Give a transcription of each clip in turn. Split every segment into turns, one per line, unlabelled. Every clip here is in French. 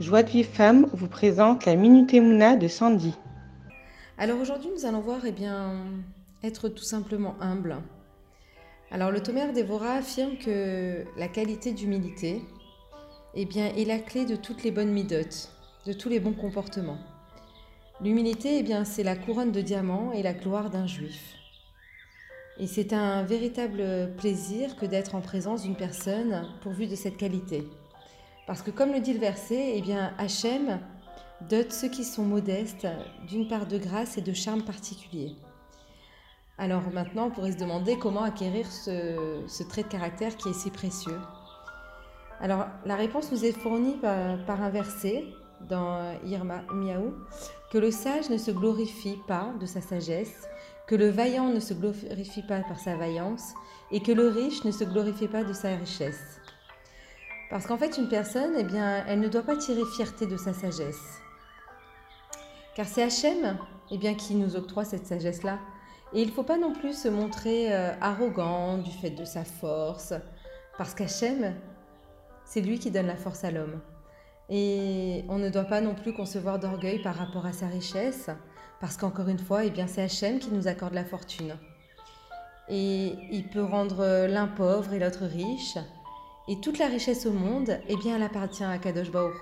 Joie de Vive Femme vous présente la Minute Emouna de Sandy.
Alors aujourd'hui, nous allons voir eh bien, être tout simplement humble. Alors le Tomère Dévora affirme que la qualité d'humilité eh bien, est la clé de toutes les bonnes midotes, de tous les bons comportements. L'humilité, eh bien, c'est la couronne de diamant et la gloire d'un juif. Et c'est un véritable plaisir que d'être en présence d'une personne pourvue de cette qualité. Parce que comme le dit le verset, eh bien, Hachem dote ceux qui sont modestes d'une part de grâce et de charme particulier. Alors maintenant, on pourrait se demander comment acquérir ce, trait de caractère qui est si précieux. Alors la réponse nous est fournie par, par un verset dans Irma Miaou, que le sage ne se glorifie pas de sa sagesse, que le vaillant ne se glorifie pas par sa vaillance et que le riche ne se glorifie pas de sa richesse. Parce qu'en fait, une personne, eh bien, elle ne doit pas tirer fierté de sa sagesse. Car c'est Hachem eh bien, qui nous octroie cette sagesse-là. Et il ne faut pas non plus se montrer euh, arrogant du fait de sa force, parce qu'Hachem, c'est lui qui donne la force à l'homme. Et on ne doit pas non plus concevoir d'orgueil par rapport à sa richesse, parce qu'encore une fois, eh bien, c'est Hachem qui nous accorde la fortune. Et il peut rendre l'un pauvre et l'autre riche. Et toute la richesse au monde, eh bien, elle appartient à Kadosh Baruch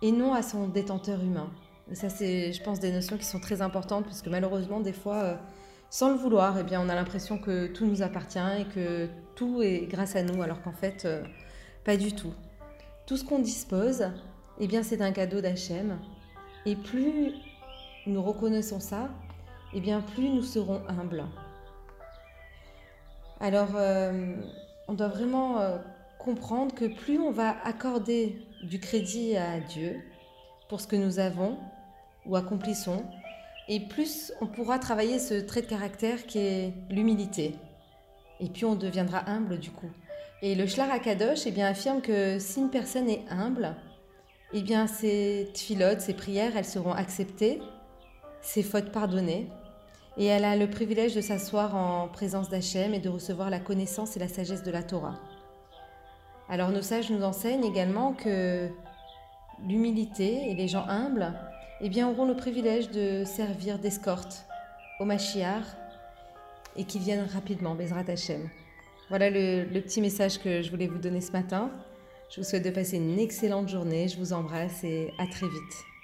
et non à son détenteur humain. Ça, c'est, je pense, des notions qui sont très importantes, parce que malheureusement, des fois, euh, sans le vouloir, eh bien, on a l'impression que tout nous appartient et que tout est grâce à nous, alors qu'en fait, euh, pas du tout. Tout ce qu'on dispose, eh bien, c'est un cadeau d'Hachem. Et plus nous reconnaissons ça, eh bien, plus nous serons humbles. Alors, euh, on doit vraiment comprendre que plus on va accorder du crédit à Dieu pour ce que nous avons ou accomplissons, et plus on pourra travailler ce trait de caractère qui est l'humilité. Et puis on deviendra humble du coup. Et le Shlar Akadosh eh bien, affirme que si une personne est humble, eh bien, ses tfilotes, ses prières, elles seront acceptées, ses fautes pardonnées, et elle a le privilège de s'asseoir en présence d'Hachem et de recevoir la connaissance et la sagesse de la Torah. Alors nos sages nous enseignent également que l'humilité et les gens humbles eh auront le privilège de servir d'escorte au Mashiach et qu'ils viennent rapidement, Bezrat Hachem. Voilà le, petit message que je voulais vous donner ce matin. Je vous souhaite de passer une excellente journée. Je vous embrasse et à très vite.